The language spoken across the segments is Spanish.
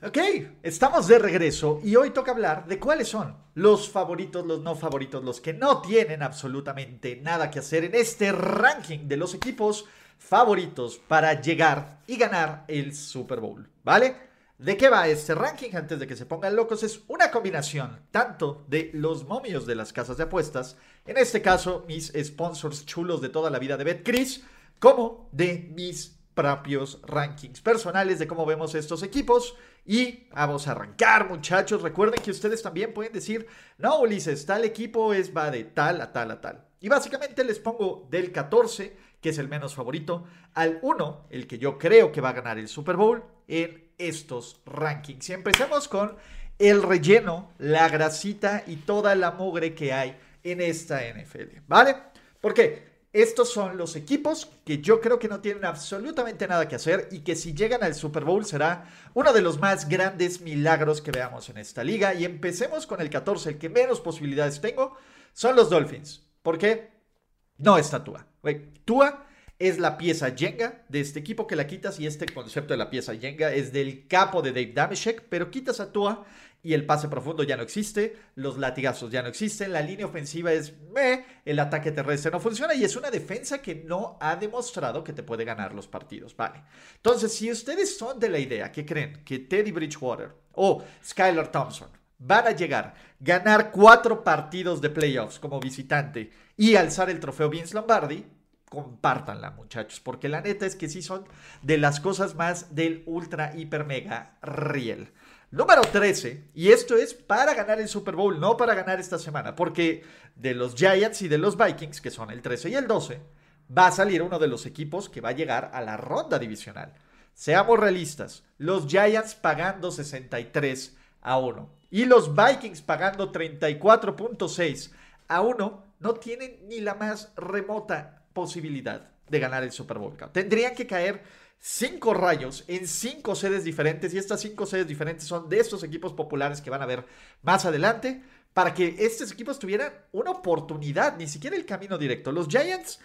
Ok, estamos de regreso y hoy toca hablar de cuáles son los favoritos, los no favoritos, los que no tienen absolutamente nada que hacer en este ranking de los equipos favoritos para llegar y ganar el Super Bowl, ¿vale? ¿De qué va este ranking? Antes de que se pongan locos, es una combinación tanto de los momios de las casas de apuestas, en este caso mis sponsors chulos de toda la vida de BetCris, como de mis propios rankings personales de cómo vemos estos equipos. Y vamos a arrancar, muchachos. Recuerden que ustedes también pueden decir, no, Ulises, tal equipo es va de tal a tal a tal. Y básicamente les pongo del 14, que es el menos favorito, al 1, el que yo creo que va a ganar el Super Bowl, en estos rankings. Y empecemos con el relleno, la grasita y toda la mugre que hay en esta NFL, ¿vale? Porque estos son los equipos que yo creo que no tienen absolutamente nada que hacer y que si llegan al Super Bowl será uno de los más grandes milagros que veamos en esta liga. Y empecemos con el 14, el que menos posibilidades tengo, son los Dolphins. ¿Por qué? No está Tua. Tua es la pieza Jenga de este equipo que la quitas y este concepto de la pieza Jenga es del capo de Dave Dameshek, pero quitas a Tua y el pase profundo ya no existe, los latigazos ya no existen, la línea ofensiva es meh, el ataque terrestre no funciona y es una defensa que no ha demostrado que te puede ganar los partidos, vale. Entonces, si ustedes son de la idea que creen que Teddy Bridgewater o Skylar Thompson van a llegar, ganar cuatro partidos de playoffs como visitante y alzar el trofeo Vince Lombardi, compártanla, muchachos, porque la neta es que sí son de las cosas más del ultra, hiper, mega riel. Número 13, y esto es para ganar el Super Bowl, no para ganar esta semana, porque de los Giants y de los Vikings, que son el 13 y el 12, va a salir uno de los equipos que va a llegar a la ronda divisional. Seamos realistas, los Giants pagando 63 a 1 y los Vikings pagando 34.6 a 1 no tienen ni la más remota posibilidad de ganar el Super Bowl. Tendrían que caer cinco rayos en cinco sedes diferentes y estas cinco sedes diferentes son de estos equipos populares que van a ver más adelante para que estos equipos tuvieran una oportunidad, ni siquiera el camino directo. Los Giants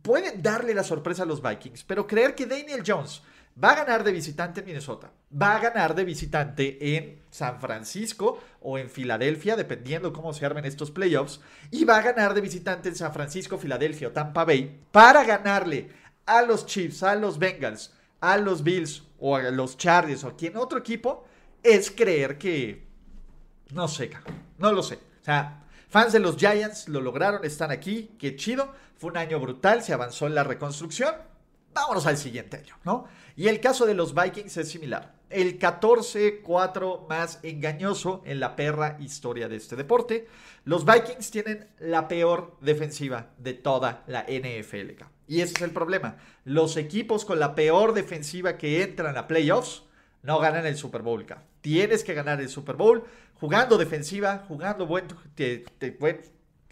pueden darle la sorpresa a los Vikings, pero creer que Daniel Jones Va a ganar de visitante en Minnesota. Va a ganar de visitante en San Francisco o en Filadelfia, dependiendo cómo se armen estos playoffs. Y va a ganar de visitante en San Francisco, Filadelfia o Tampa Bay para ganarle a los Chiefs, a los Bengals, a los Bills o a los Chargers o a quien otro equipo. Es creer que... No sé, no lo sé. O sea, fans de los Giants lo lograron, están aquí, qué chido. Fue un año brutal, se avanzó en la reconstrucción Vámonos al siguiente año, ¿no? Y el caso de los Vikings es similar. El 14-4 más engañoso en la perra historia de este deporte. Los Vikings tienen la peor defensiva de toda la NFL. Y ese es el problema. Los equipos con la peor defensiva que entran a playoffs no ganan el Super Bowl. Tienes que ganar el Super Bowl jugando defensiva, jugando buen, buen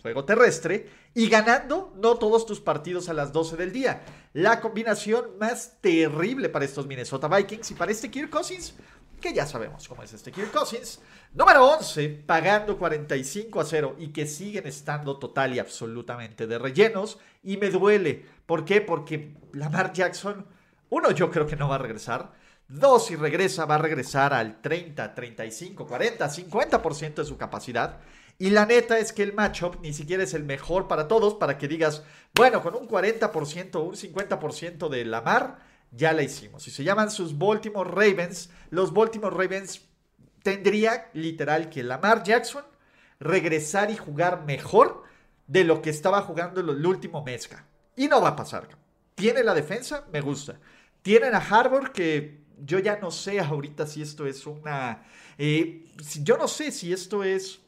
juego terrestre y ganando no todos tus partidos a las 12 del día. La combinación más terrible para estos Minnesota Vikings y para este Kirk Cousins, que ya sabemos cómo es este Kirk Cousins. Número 11, pagando 45 a 0 y que siguen estando total y absolutamente de rellenos. Y me duele. ¿Por qué? Porque Lamar Jackson, uno, yo creo que no va a regresar. Dos, si regresa, va a regresar al 30, 35, 40, 50% de su capacidad. Y la neta es que el matchup ni siquiera es el mejor para todos, para que digas, bueno, con un 40% o un 50% de la mar, ya la hicimos. Y se llaman sus Baltimore Ravens. Los Baltimore Ravens tendría literal que Lamar Jackson regresar y jugar mejor de lo que estaba jugando el último mes. Y no va a pasar. Tiene la defensa, me gusta. Tienen a Harvard que yo ya no sé ahorita si esto es una... Eh, yo no sé si esto es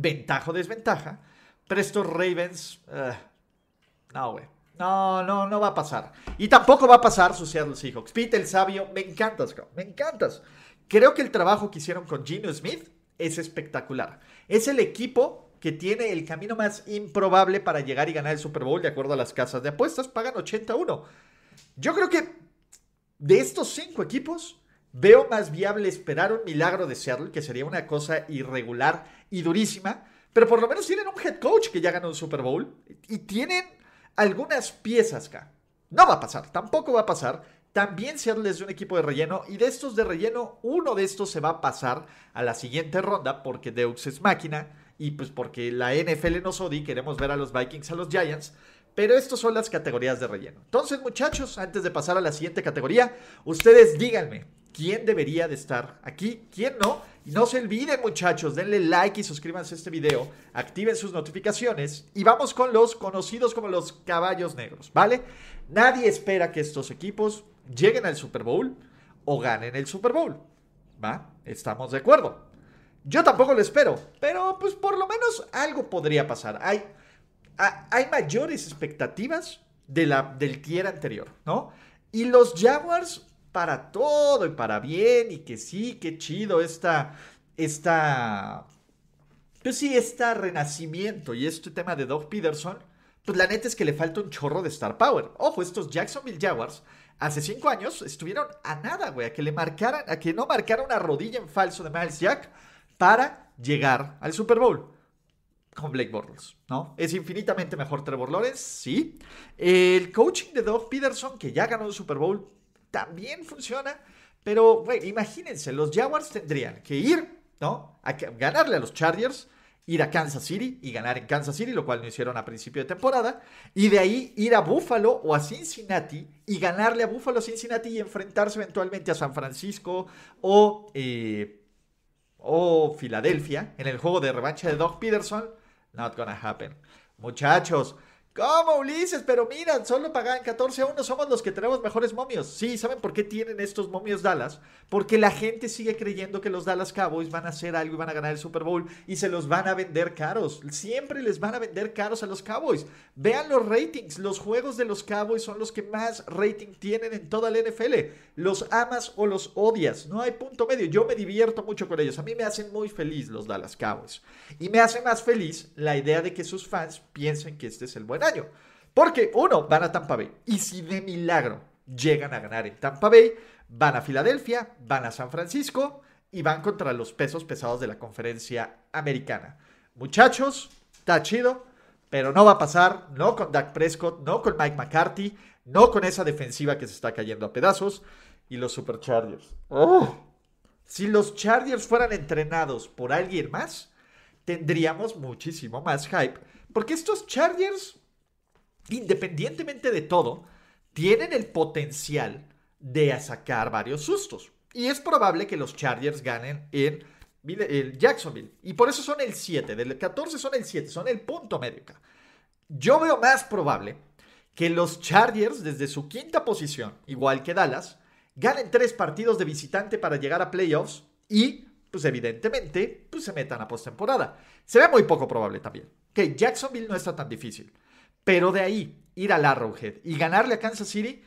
ventaja o desventaja. Pero Ravens, eh, no, güey. No, no, no va a pasar. Y tampoco va a pasar su Seattle Seahawks. Pete el sabio, me encantas, me encantas. Creo que el trabajo que hicieron con Gino Smith es espectacular. Es el equipo que tiene el camino más improbable para llegar y ganar el Super Bowl de acuerdo a las casas de apuestas. Pagan 81. Yo creo que de estos cinco equipos, veo más viable esperar un milagro de Seattle, que sería una cosa irregular y durísima. Pero por lo menos tienen un head coach que ya ganó un Super Bowl y tienen algunas piezas acá. No va a pasar, tampoco va a pasar. También Seattle es de un equipo de relleno y de estos de relleno, uno de estos se va a pasar a la siguiente ronda porque Deux es máquina y pues porque la NFL nos odia y queremos ver a los Vikings, a los Giants. Pero estas son las categorías de relleno. Entonces, muchachos, antes de pasar a la siguiente categoría, ustedes díganme, quién debería de estar aquí, quién no. No se olviden muchachos, denle like y suscríbanse a este video, activen sus notificaciones y vamos con los conocidos como los caballos negros, ¿vale? Nadie espera que estos equipos lleguen al Super Bowl o ganen el Super Bowl, ¿va? Estamos de acuerdo. Yo tampoco lo espero, pero pues por lo menos algo podría pasar. Hay, hay mayores expectativas de la, del tier anterior, ¿no? Y los Jaguars para todo y para bien y que sí, qué chido esta, esta, pues sí, este renacimiento y este tema de Doug Peterson, pues la neta es que le falta un chorro de star power. Ojo, estos Jacksonville Jaguars hace cinco años estuvieron a nada, güey, a que le marcaran, a que no marcara una rodilla en falso de Miles Jack para llegar al Super Bowl con Blake Bortles, ¿no? Es infinitamente mejor Trevor Lawrence, sí. El coaching de Doug Peterson, que ya ganó el Super Bowl, también funciona. Pero, güey, imagínense, los Jaguars tendrían que ir, ¿no? A ganarle a los Chargers, ir a Kansas City y ganar en Kansas City, lo cual no hicieron a principio de temporada. Y de ahí ir a Buffalo o a Cincinnati y ganarle a Buffalo, Cincinnati y enfrentarse eventualmente a San Francisco o, eh, o Filadelfia en el juego de revancha de Doug Peterson. Not gonna happen. Muchachos, ¿Cómo, Ulises? Pero mira, solo pagan 14 a 1. Somos los que tenemos mejores momios. Sí, ¿saben por qué tienen estos momios Dallas? Porque la gente sigue creyendo que los Dallas Cowboys van a hacer algo y van a ganar el Super Bowl y se los van a vender caros. Siempre les van a vender caros a los Cowboys. Vean los ratings. Los juegos de los Cowboys son los que más rating tienen en toda la NFL. Los amas o los odias. No hay punto medio. Yo me divierto mucho con ellos. A mí me hacen muy feliz los Dallas Cowboys. Y me hace más feliz la idea de que sus fans piensen que este es el buen año. Porque, uno, van a Tampa Bay. Y si de milagro llegan a ganar en Tampa Bay, van a Filadelfia, van a San Francisco y van contra los pesos pesados de la conferencia americana. Muchachos, está chido, pero no va a pasar, no con Dak Prescott, no con Mike McCarthy, no con esa defensiva que se está cayendo a pedazos y los Superchargers. Oh. Si los Chargers fueran entrenados por alguien más, tendríamos muchísimo más hype, porque estos Chargers independientemente de todo, tienen el potencial de sacar varios sustos. Y es probable que los Chargers ganen en Jacksonville. Y por eso son el 7. Del 14 son el 7. Son el punto medio. Yo veo más probable que los Chargers, desde su quinta posición, igual que Dallas, ganen tres partidos de visitante para llegar a playoffs y, pues evidentemente, pues se metan a postemporada. Se ve muy poco probable también. Que Jacksonville no está tan difícil. Pero de ahí, ir al Arrowhead y ganarle a Kansas City,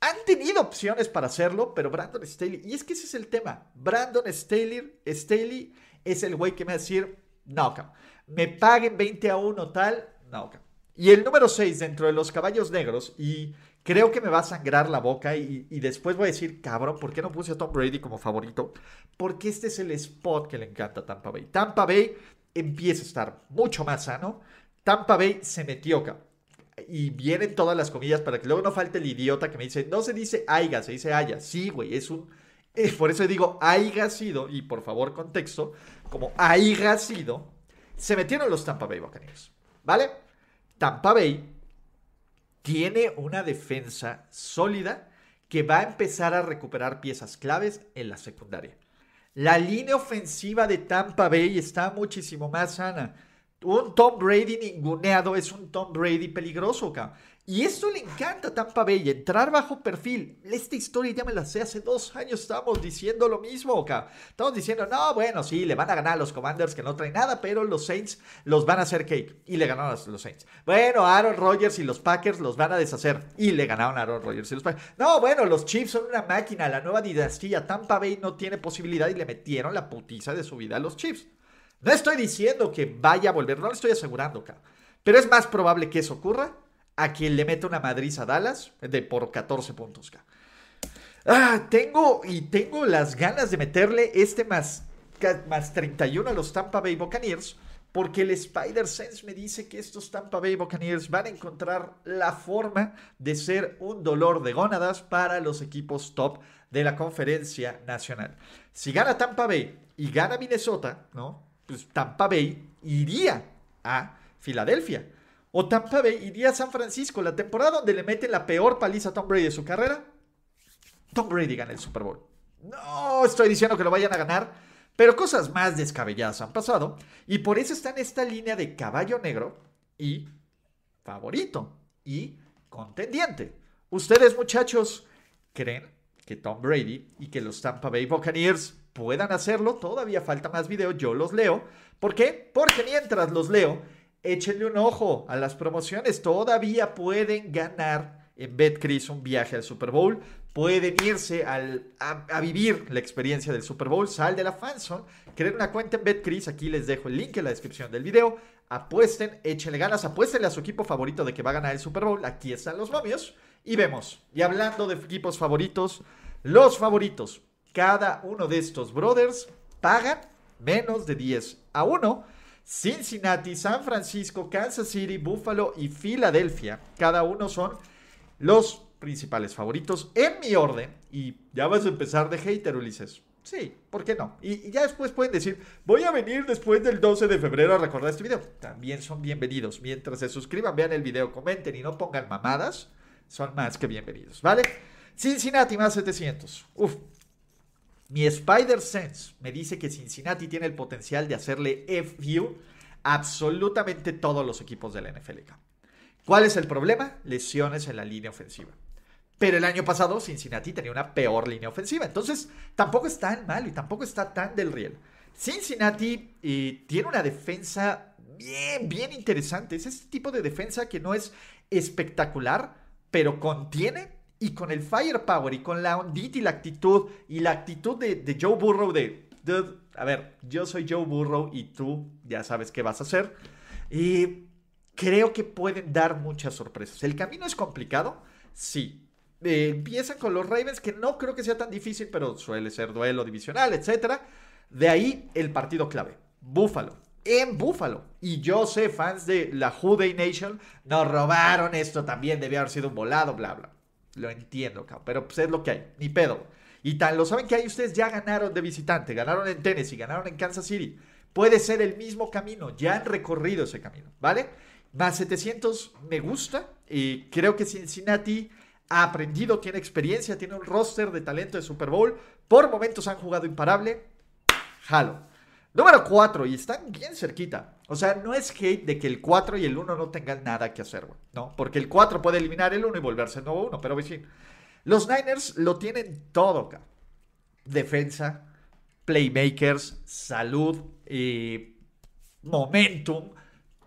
han tenido opciones para hacerlo, pero Brandon Staley, y es que ese es el tema, Brandon Staley, Staley es el güey que me va a decir, no, me paguen 20 a 1 tal, no, Y el número 6 dentro de los caballos negros, y creo que me va a sangrar la boca, y, y, después voy a decir, cabrón, ¿por qué no puse a Tom Brady como favorito? Porque este es el spot que le encanta a Tampa Bay. Tampa Bay empieza a estar mucho más sano. Tampa Bay se metió, Y vienen todas las comillas para que luego no falte el idiota que me dice, no se dice aiga, se dice haya. Sí, güey, es un... Eh, por eso digo haya sido, y por favor contexto, como haya sido, se metieron los Tampa Bay Buccaneers. ¿Vale? Tampa Bay tiene una defensa sólida que va a empezar a recuperar piezas claves en la secundaria. La línea ofensiva de Tampa Bay está muchísimo más sana Un Tom Brady ninguneado es un Tom Brady peligroso, cabrón. Y esto le encanta a Tampa Bay, entrar bajo perfil. Esta historia ya me la sé, hace dos años estábamos diciendo lo mismo, acá. Estamos diciendo, no, bueno, sí, le van a ganar a los Commanders que no traen nada, pero los Saints los van a hacer cake. Y le ganaron a los Saints. Bueno, Aaron Rodgers y los Packers los van a deshacer. Y le ganaron a Aaron Rodgers y los Packers. No, bueno, los Chiefs son una máquina, la nueva dinastía. Tampa Bay no tiene posibilidad y le metieron la putiza de su vida a los Chiefs. No estoy diciendo que vaya a volver, no lo estoy asegurando, acá. Pero es más probable que eso ocurra a quien le mete una Madrid a Dallas de por 14 puntos. Ah, tengo y tengo las ganas de meterle este más, más 31 a los Tampa Bay Buccaneers. Porque el Spider Sense me dice que estos Tampa Bay Buccaneers van a encontrar la forma de ser un dolor de gónadas para los equipos top de la conferencia nacional. Si gana Tampa Bay y gana Minnesota, ¿no? Pues Tampa Bay iría a Filadelfia. O Tampa Bay iría a San Francisco, la temporada donde le meten la peor paliza a Tom Brady de su carrera. Tom Brady gana el Super Bowl. No estoy diciendo que lo vayan a ganar, pero cosas más descabelladas han pasado. Y por eso está en esta línea de caballo negro y favorito y contendiente. Ustedes, muchachos, creen que Tom Brady y que los Tampa Bay Buccaneers puedan hacerlo. Todavía falta más video, yo los leo. ¿Por qué? Porque mientras los leo, échenle un ojo a las promociones. Todavía pueden ganar en BetCris un viaje al Super Bowl. Pueden irse al, a, vivir la experiencia del Super Bowl. Sal de la fanzone. Creen una cuenta en BetCris. Aquí les dejo el link en la descripción del video. Apuesten, échenle ganas. Apuéstenle a su equipo favorito de que va a ganar el Super Bowl. Aquí están los momios. Y vemos. Y hablando de equipos favoritos, los favoritos. Cada uno de estos brothers pagan menos de 10 a 1 Cincinnati, San Francisco, Kansas City, Buffalo y Filadelfia. Cada uno son los principales favoritos en mi orden. Y ya vas a empezar de hater, Ulises. Sí, ¿por qué no? Y, ya después pueden decir, voy a venir después del 12 de febrero a recordar este video. También son bienvenidos. Mientras se suscriban, vean el video, comenten y no pongan mamadas, son más que bienvenidos, ¿vale? Cincinnati más 700. Uf, mi Spider Sense me dice que Cincinnati tiene el potencial de hacerle FU absolutamente todos los equipos de la NFL. ¿Cuál es el problema? Lesiones en la línea ofensiva. Pero el año pasado Cincinnati tenía una peor línea ofensiva. Entonces tampoco está tan mal y tampoco está tan del riel. Cincinnati eh, tiene una defensa bien, bien interesante. Es este tipo de defensa que no es espectacular, pero contiene y con el firepower y con la ondita y la actitud y la actitud de, Joe Burrow de, a ver, yo soy Joe Burrow y tú ya sabes qué vas a hacer. Y creo que pueden dar muchas sorpresas. ¿El camino es complicado? Sí. Eh, empiezan con los Ravens, que no creo que sea tan difícil, pero suele ser duelo divisional, etc. De ahí el partido clave. Búfalo. En Búfalo. Y yo sé, fans de la Day Nation, nos robaron esto también, debió haber sido un volado, bla, bla. Lo entiendo, cabrón. Pero pues es lo que hay. Ni pedo. Y tal, lo saben que ahí ustedes ya ganaron de visitante, ganaron en Tennessee, ganaron en Kansas City. Puede ser el mismo camino, ya han recorrido ese camino, ¿vale? Más 700 me gusta. Y creo que Cincinnati ha aprendido, tiene experiencia, tiene un roster de talento de Super Bowl. Por momentos han jugado imparable. Jalo. Número 4, y están bien cerquita. O sea, no es hate de que el 4 y el 1 no tengan nada que hacer, güey. ¿no? Porque el 4 puede eliminar el 1 y volverse el nuevo 1, pero sí. Los Niners lo tienen todo, acá. Defensa, playmakers, salud, momentum,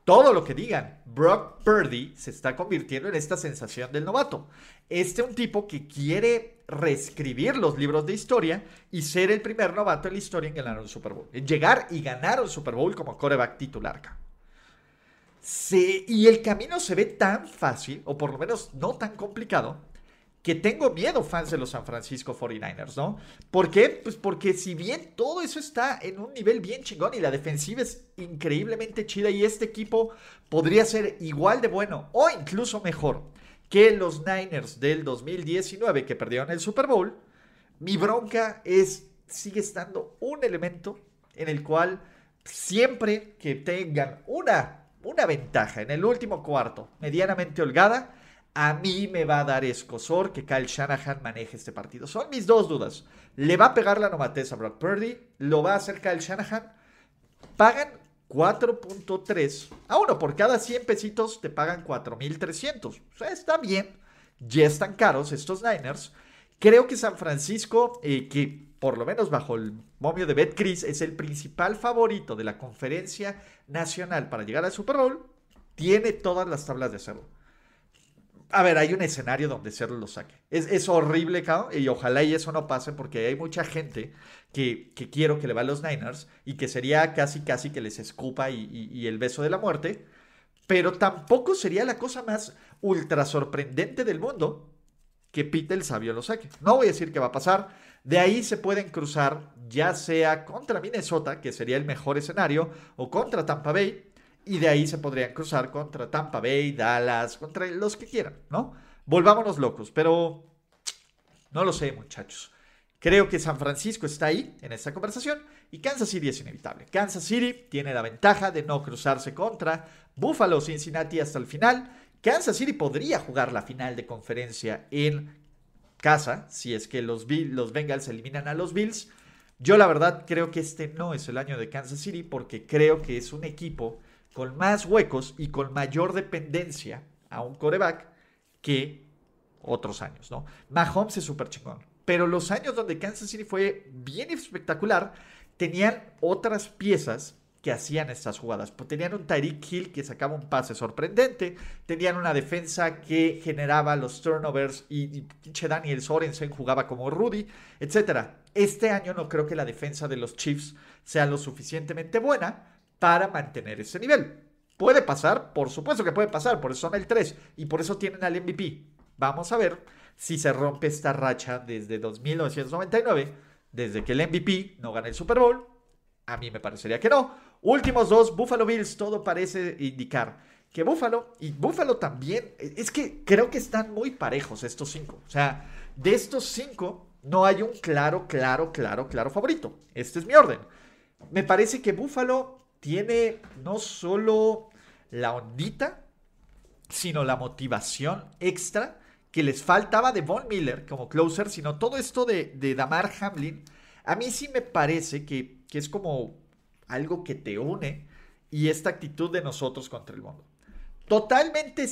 todo lo que digan. Brock Purdy se está convirtiendo en esta sensación del novato. Este es un tipo que quiere reescribir los libros de historia y ser el primer novato en la historia en ganar un Super Bowl. En llegar y ganar un Super Bowl como coreback titular. y el camino se ve tan fácil, o por lo menos no tan complicado, que tengo miedo, fans de los San Francisco 49ers, ¿no? ¿Por qué? Pues porque si bien todo eso está en un nivel bien chingón y la defensiva es increíblemente chida y este equipo podría ser igual de bueno o incluso mejor que los Niners del 2019 que perdieron el Super Bowl, mi bronca es, sigue estando un elemento en el cual siempre que tengan una, una ventaja en el último cuarto medianamente holgada, a mí me va a dar escosor que Kyle Shanahan maneje este partido. Son mis dos dudas. ¿Le va a pegar la nomatez a Brock Purdy? ¿Lo va a hacer Kyle Shanahan? Pagan 4.3 a 1. Por cada 100 pesitos te pagan 4.300. O sea, está bien. Ya están caros estos Niners. Creo que San Francisco, eh, que por lo menos bajo el momio de BetCris, es el principal favorito de la conferencia nacional para llegar al Super Bowl, tiene todas las tablas de hacerlo. A ver, hay un escenario donde Cerro lo saque. Es, horrible, cabrón, y ojalá y eso no pase porque hay mucha gente que, quiero que le va a los Niners y que sería casi, casi que les escupa y, el beso de la muerte. Pero tampoco sería la cosa más ultra sorprendente del mundo que Pete el sabio lo saque. No voy a decir que va a pasar. De ahí se pueden cruzar ya sea contra Minnesota, que sería el mejor escenario, o contra Tampa Bay, y de ahí se podrían cruzar contra Tampa Bay, Dallas, contra los que quieran, ¿no? Volvámonos locos, pero no lo sé, muchachos. Creo que San Francisco está ahí en esta conversación y Kansas City es inevitable. Kansas City tiene la ventaja de no cruzarse contra Buffalo, Cincinnati hasta el final. Kansas City podría jugar la final de conferencia en casa si es que los, los Bengals eliminan a los Bills. Yo la verdad creo que este no es el año de Kansas City porque creo que es un equipo con más huecos y con mayor dependencia a un coreback que otros años, ¿no? Mahomes es súper chingón, pero los años donde Kansas City fue bien espectacular, tenían otras piezas que hacían estas jugadas. Pues tenían un Tyreek Hill que sacaba un pase sorprendente, tenían una defensa que generaba los turnovers y, pinche Daniel Sorensen jugaba como Rudy, etc. Este año no creo que la defensa de los Chiefs sea lo suficientemente buena para mantener ese nivel. ¿Puede pasar? Por supuesto que puede pasar, por eso son el 3 y por eso tienen al MVP. Vamos a ver si se rompe esta racha desde 2999, desde que el MVP no gana el Super Bowl. A mí me parecería que no. Últimos dos, Buffalo Bills, todo parece indicar que Buffalo y Buffalo también, es que creo que están muy parejos estos cinco. O sea, de estos cinco no hay un claro, claro, claro, claro favorito. Este es mi orden. Me parece que Buffalo tiene no solo la ondita, sino la motivación extra que les faltaba de Von Miller como closer, sino todo esto de, Damar Hamlin. A mí sí me parece que, que es como algo que te une y esta actitud de nosotros contra el mundo. Totalmente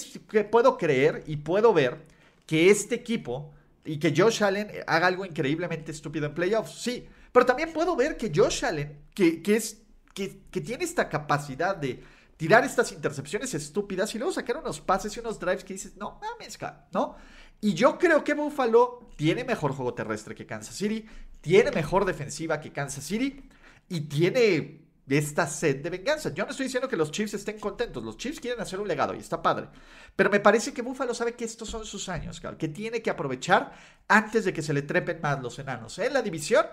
puedo creer y puedo ver que este equipo y que Josh Allen haga algo increíblemente estúpido en playoffs, sí, pero también puedo ver que Josh Allen, que, que es que, tiene esta capacidad de tirar estas intercepciones estúpidas y luego sacar unos pases y unos drives que dices, no mames, ¿no? Y yo creo que Buffalo tiene mejor juego terrestre que Kansas City, tiene mejor defensiva que Kansas City y tiene esta sed de venganza. Yo no estoy diciendo que los Chiefs estén contentos, los Chiefs quieren hacer un legado y está padre, pero me parece que Buffalo sabe que estos son sus años, que tiene que aprovechar antes de que se le trepen más los enanos en la división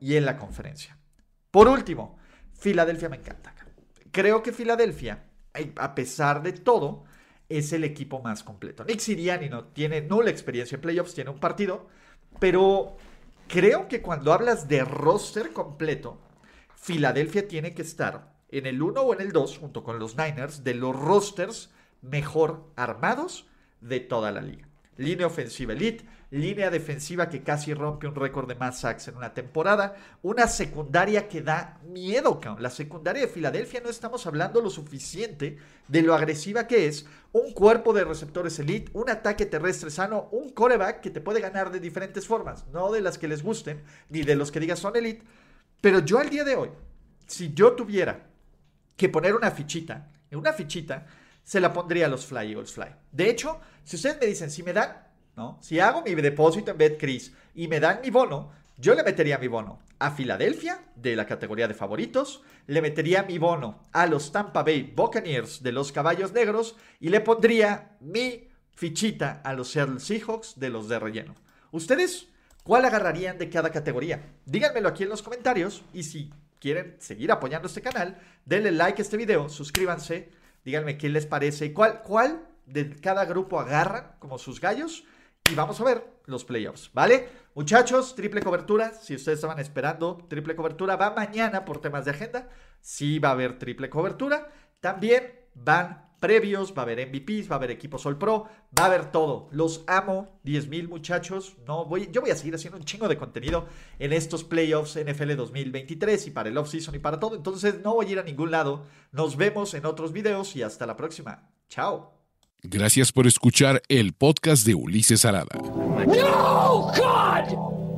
y en la conferencia. Por último, Filadelfia me encanta. Creo que Filadelfia, a pesar de todo, es el equipo más completo. Nick Siriani no tiene nula experiencia en playoffs, tiene un partido, pero creo que cuando hablas de roster completo, Filadelfia tiene que estar en el 1 o en el 2, junto con los Niners, de los rosters mejor armados de toda la liga. Línea ofensiva elite, línea defensiva que casi rompe un récord de más sacks en una temporada, una secundaria que da miedo, La secundaria de Filadelfia no estamos hablando lo suficiente de lo agresiva que es, un cuerpo de receptores elite, un ataque terrestre sano, un coreback que te puede ganar de diferentes formas, no de las que les gusten, ni de los que digas son elite, pero yo al día de hoy, si yo tuviera que poner una fichita, una fichita, se la pondría a los Fly Eagles Fly. De hecho, si ustedes me dicen, si me dan ¿no? Si hago mi depósito en BetCris y me dan mi bono, yo le metería mi bono a Filadelfia de la categoría de favoritos, le metería mi bono a los Tampa Bay Buccaneers de los Caballos Negros y le pondría mi fichita a los Seattle Seahawks de los de relleno. ¿Ustedes cuál agarrarían de cada categoría? Díganmelo aquí en los comentarios y si quieren seguir apoyando este canal, denle like a este video, suscríbanse, díganme qué les parece, cuál, cuál de cada grupo agarran como sus gallos y vamos a ver los playoffs, ¿vale? Muchachos, triple cobertura, si ustedes estaban esperando triple cobertura, va mañana por temas de agenda, sí va a haber triple cobertura, también van previos, va a haber MVPs, va a haber equipos All Pro, va a haber todo. Los amo, 10 mil muchachos. No voy, yo voy a seguir haciendo un chingo de contenido en estos playoffs NFL 2023 y para el off-season y para todo. Entonces no voy a ir a ningún lado. Nos vemos en otros videos y hasta la próxima. Chao. Gracias por escuchar el podcast de Ulises Arada. No, God!